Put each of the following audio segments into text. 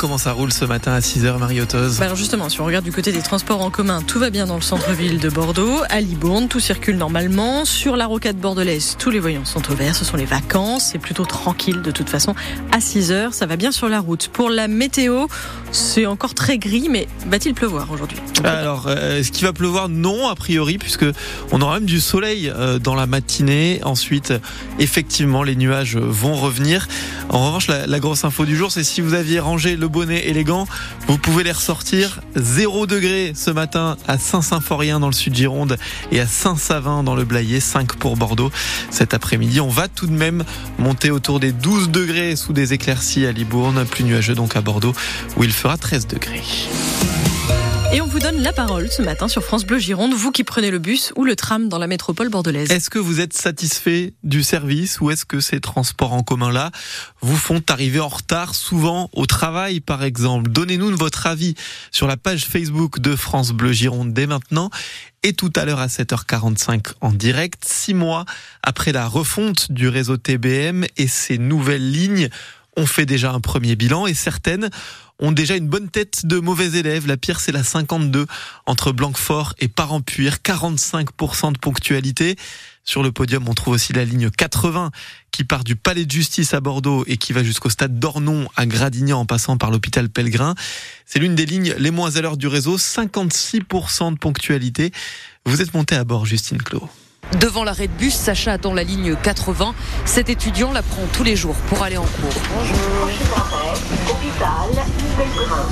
comment ça roule ce matin à 6h, Marioteuse bah Alors justement, si on regarde du côté des transports en commun, tout va bien dans le centre-ville de Bordeaux. À Libourne, tout circule normalement. Sur la rocade bordelaise, tous les voyants sont au vert. Ce sont les vacances. C'est plutôt tranquille de toute façon. À 6h, ça va bien sur la route. Pour la météo, c'est encore très gris, mais va-t-il pleuvoir aujourd'hui? Alors, euh, est-ce qu'il va pleuvoir? Non, a priori, puisque on aura même du soleil euh, dans la matinée. Ensuite, effectivement, les nuages vont revenir. En revanche, la, la grosse info du jour, c'est si vous aviez rangé le bonnet et les gants, vous pouvez les ressortir. 0 degré ce matin à Saint-Symphorien dans le sud Gironde et à Saint-Savin dans le Blayais, 5 pour Bordeaux. Cet après-midi, on va tout de même monter autour des 12 degrés sous des éclaircies à Libourne, plus nuageux donc à Bordeaux où il fera 13 degrés. Et on vous donne la parole ce matin sur France Bleu Gironde, vous qui prenez le bus ou le tram dans la métropole bordelaise. Est-ce que vous êtes satisfait du service ou est-ce que ces transports en commun-là vous font arriver en retard souvent au travail par exemple? Donnez-nous votre avis sur la page Facebook de France Bleu Gironde dès maintenant et tout à l'heure à 7h45 en direct, six mois après la refonte du réseau TBM et ses nouvelles lignes on fait déjà un premier bilan et certaines ont déjà une bonne tête de mauvais élèves. La pire, c'est la 52 entre Blanquefort et Parampuire, 45% de ponctualité. Sur le podium, on trouve aussi la ligne 80 qui part du Palais de Justice à Bordeaux et qui va jusqu'au stade d'Ornon à Gradignan en passant par l'hôpital Pellegrin. C'est l'une des lignes les moins à l'heure du réseau, 56% de ponctualité. Vous êtes monté à bord, Justine Clos. Devant l'arrêt de bus, Sacha attend la ligne 80. Cet étudiant la prend tous les jours pour aller en cours.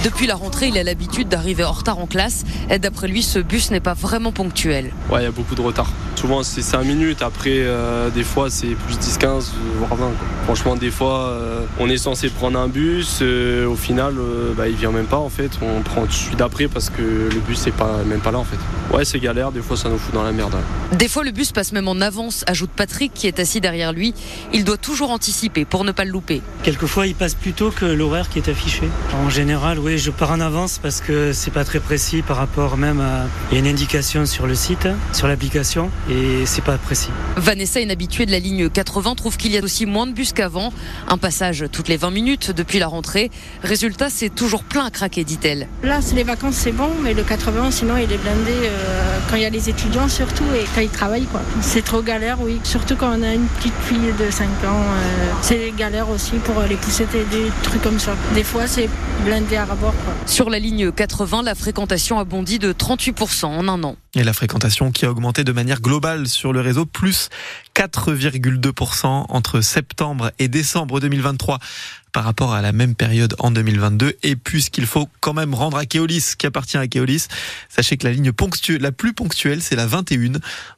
Depuis la rentrée, il a l'habitude d'arriver en retard en classe. Et d'après lui, ce bus n'est pas vraiment ponctuel. Ouais, il y a beaucoup de retard. Souvent, c'est 5 minutes. Après, euh, des fois, c'est plus 10-15, voire 20. Franchement, des fois, euh, on est censé prendre un bus. Euh, au final, bah, il vient même pas, en fait. On prend celui d'après parce que le bus n'est pas, même pas là, en fait. Ouais, c'est galère. Des fois, ça nous fout dans la merde. Des fois, le bus passe même en avance, ajoute Patrick qui est assis derrière lui. Il doit toujours anticiper pour ne pas le louper. Quelquefois, il passe plus tôt que l'horaire qui est affiché. En général, oui, je pars en avance parce que c'est pas très précis par rapport même à. Il y a une indication sur le site, sur l'application, et c'est pas précis. Vanessa, une habituée de la ligne 80, trouve qu'il y a aussi moins de bus qu'avant. Un passage toutes les 20 minutes depuis la rentrée. Résultat, c'est toujours plein à craquer, dit-elle. Là, c'est les vacances, c'est bon, mais le 80, sinon, il est blindé euh, quand il y a les étudiants surtout et quand ils travaillent, quoi. C'est trop galère, oui. Surtout quand on a une petite fille de 5 ans. Euh, c'est galère aussi pour les poussettes et des trucs comme ça. Des fois, c'est blindé à. Quoi. Sur la ligne 80, la fréquentation a bondi de 38% en un an. Et la fréquentation qui a augmenté de manière globale sur le réseau, plus 4,2% entre septembre et décembre 2023 par rapport à la même période en 2022. Et puisqu'il faut quand même rendre à Keolis, qui appartient à Keolis, sachez que la ligne ponctuelle, la plus ponctuelle, c'est la 21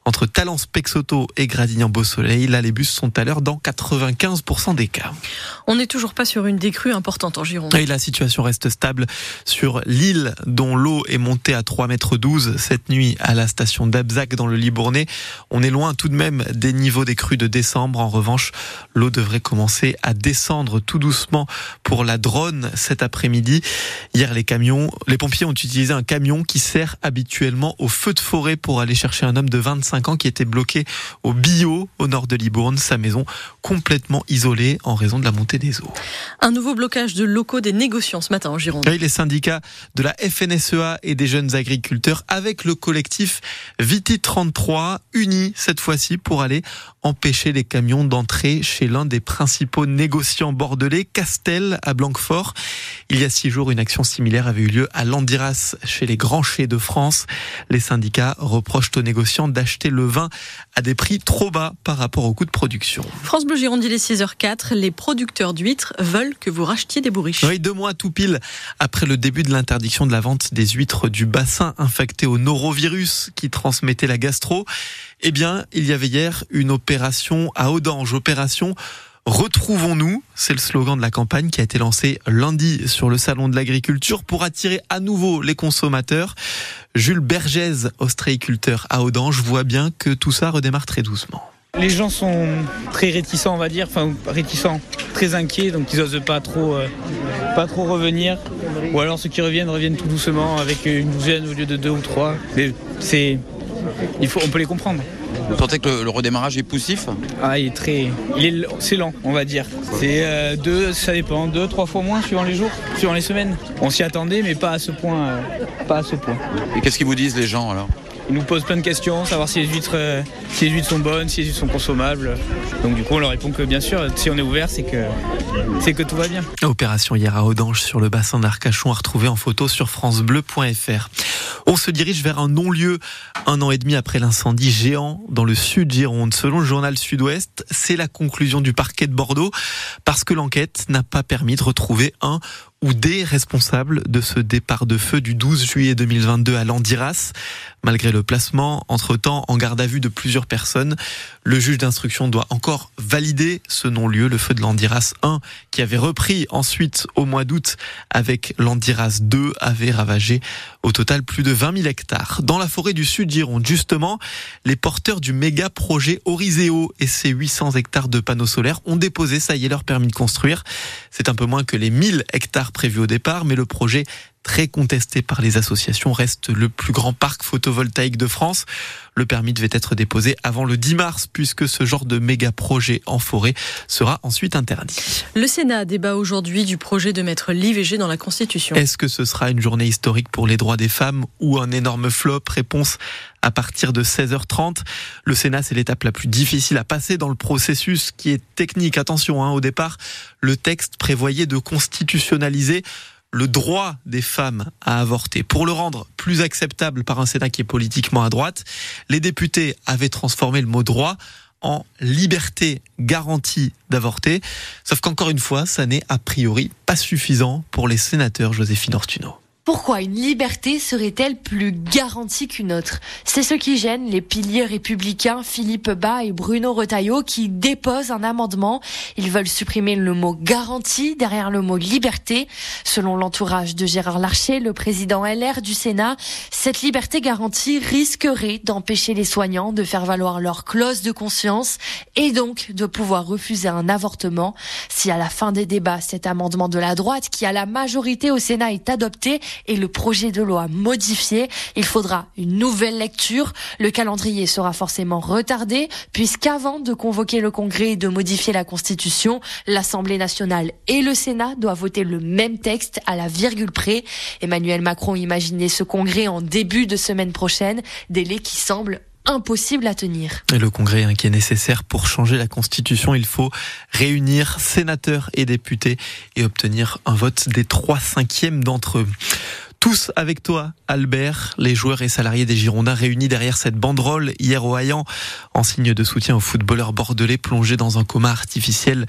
entre Talence Pexoto et Gradignan Beau Soleil. Là, les bus sont à l'heure dans 95% des cas. On n'est toujours pas sur une décrue importante en Gironde. Et la situation reste stable sur l'île dont l'eau est montée à 3 mètres 12 cette nuit à la station d'Abzac dans le Libournais. On est loin tout de même des niveaux des crues de décembre. En revanche, l'eau devrait commencer à descendre tout doucement pour la drone cet après-midi. Hier, les camions, les pompiers ont utilisé un camion qui sert habituellement au feu de forêt pour aller chercher un homme de 25 ans qui était bloqué au bio au nord de Libourne, sa maison complètement isolée en raison de la montée des eaux. Un nouveau blocage de locaux des négociants ce matin en Gironde. Oui, les syndicats de la FNSEA et des jeunes agriculteurs avec le collectif Viti 33 unis cette fois-ci pour aller empêcher les camions d'entrer chez l'un des principaux négociants bordelais, Castel à Blanquefort. Il y a six jours, une action similaire avait eu lieu à Landiras, chez les grands chais de France. Les syndicats reprochent aux négociants d'acheter le vin à des prix trop bas par rapport au coût de production. France Bleu Gironde, il est 6h04. Les producteurs d'huîtres veulent que vous rachetiez des bourriches. Oui, deux mois tout pile après le début de l'interdiction de la vente des huîtres du bassin infectées au norovirus qui transmettait la gastro. Eh bien, il y avait hier une opération à Audange, opération Retrouvons-nous, c'est le slogan de la campagne qui a été lancé lundi sur le salon de l'agriculture pour attirer à nouveau les consommateurs. Jules Bergès, ostréiculteur à Audange, voit bien que tout ça redémarre très doucement. Les gens sont très réticents, on va dire, enfin réticents, très inquiets, donc ils n'osent pas trop, euh, pas trop revenir. Ou alors ceux qui reviennent reviennent tout doucement avec une douzaine au lieu de deux ou trois. Mais c'est il faut, on peut les comprendre. Vous sentez que le, redémarrage est poussif Ah, il est très, il est, c'est lent, on va dire. C'est euh, deux, ça dépend, deux, trois fois moins suivant les jours, suivant les semaines. On s'y attendait, mais pas à ce point, euh, pas à ce point. Et qu'est-ce qu'ils vous disent les gens alors? Ils nous posent plein de questions, savoir si les huîtres, euh, si les huîtres sont bonnes, si les huîtres sont consommables. Donc du coup, on leur répond que bien sûr, si on est ouvert, c'est que c'est que tout va bien. Opération hier à Audange sur le bassin d'Arcachon à retrouver en photo sur francebleu.fr. On se dirige vers un non-lieu un an et demi après l'incendie géant dans le sud Gironde. Selon le journal Sud-Ouest, c'est la conclusion du parquet de Bordeaux parce que l'enquête n'a pas permis de retrouver un ou des responsables de ce départ de feu du 12 juillet 2022 à Landiras. Malgré le placement, entre-temps, en garde à vue de plusieurs personnes, le juge d'instruction doit encore valider ce non-lieu, le feu de Landiras 1, qui avait repris ensuite au mois d'août avec Landiras 2, avait ravagé au total plus de 20 000 hectares. Dans la forêt du Sud Gironde, justement, les porteurs du méga projet Oriseo et ses 800 hectares de panneaux solaires ont déposé, ça y est, leur permis de construire. C'est un peu moins que les 1000 hectares prévu au départ, mais le projet très contesté par les associations, reste le plus grand parc photovoltaïque de France. Le permis devait être déposé avant le 10 mars puisque ce genre de méga projet en forêt sera ensuite interdit. Le Sénat débat aujourd'hui du projet de mettre l'IVG dans la Constitution. Est-ce que ce sera une journée historique pour les droits des femmes ou un énorme flop? Réponse à partir de 16h30. Le Sénat, c'est l'étape la plus difficile à passer dans le processus qui est technique. Attention, hein, au départ, le texte prévoyait de constitutionnaliser le droit des femmes à avorter. Pour le rendre plus acceptable par un Sénat qui est politiquement à droite, les députés avaient transformé le mot droit en liberté garantie d'avorter. Sauf qu'encore une fois, ça n'est a priori pas suffisant pour les sénateurs Joséphine Ortuno. Pourquoi une liberté serait-elle plus garantie qu'une autre? C'est ce qui gêne les piliers républicains Philippe Bas et Bruno Retailleau qui déposent un amendement. Ils veulent supprimer le mot garantie derrière le mot liberté. Selon l'entourage de Gérard Larcher, le président LR du Sénat, cette liberté garantie risquerait d'empêcher les soignants de faire valoir leur clause de conscience et donc de pouvoir refuser un avortement. Si à la fin des débats, cet amendement de la droite qui a la majorité au Sénat est adopté, et le projet de loi modifié. Il faudra une nouvelle lecture. Le calendrier sera forcément retardé puisqu'avant de convoquer le Congrès et de modifier la Constitution, l'Assemblée nationale et le Sénat doivent voter le même texte à la virgule près. Emmanuel Macron imaginait ce Congrès en début de semaine prochaine, délai qui semble impossible à tenir. Et le congrès hein, qui est nécessaire pour changer la constitution, il faut réunir sénateurs et députés et obtenir un vote des trois cinquièmes d'entre eux. Tous avec toi, Albert, les joueurs et salariés des Girondins réunis derrière cette banderole hier au Hayan, en signe de soutien aux footballeurs bordelais plongés dans un coma artificiel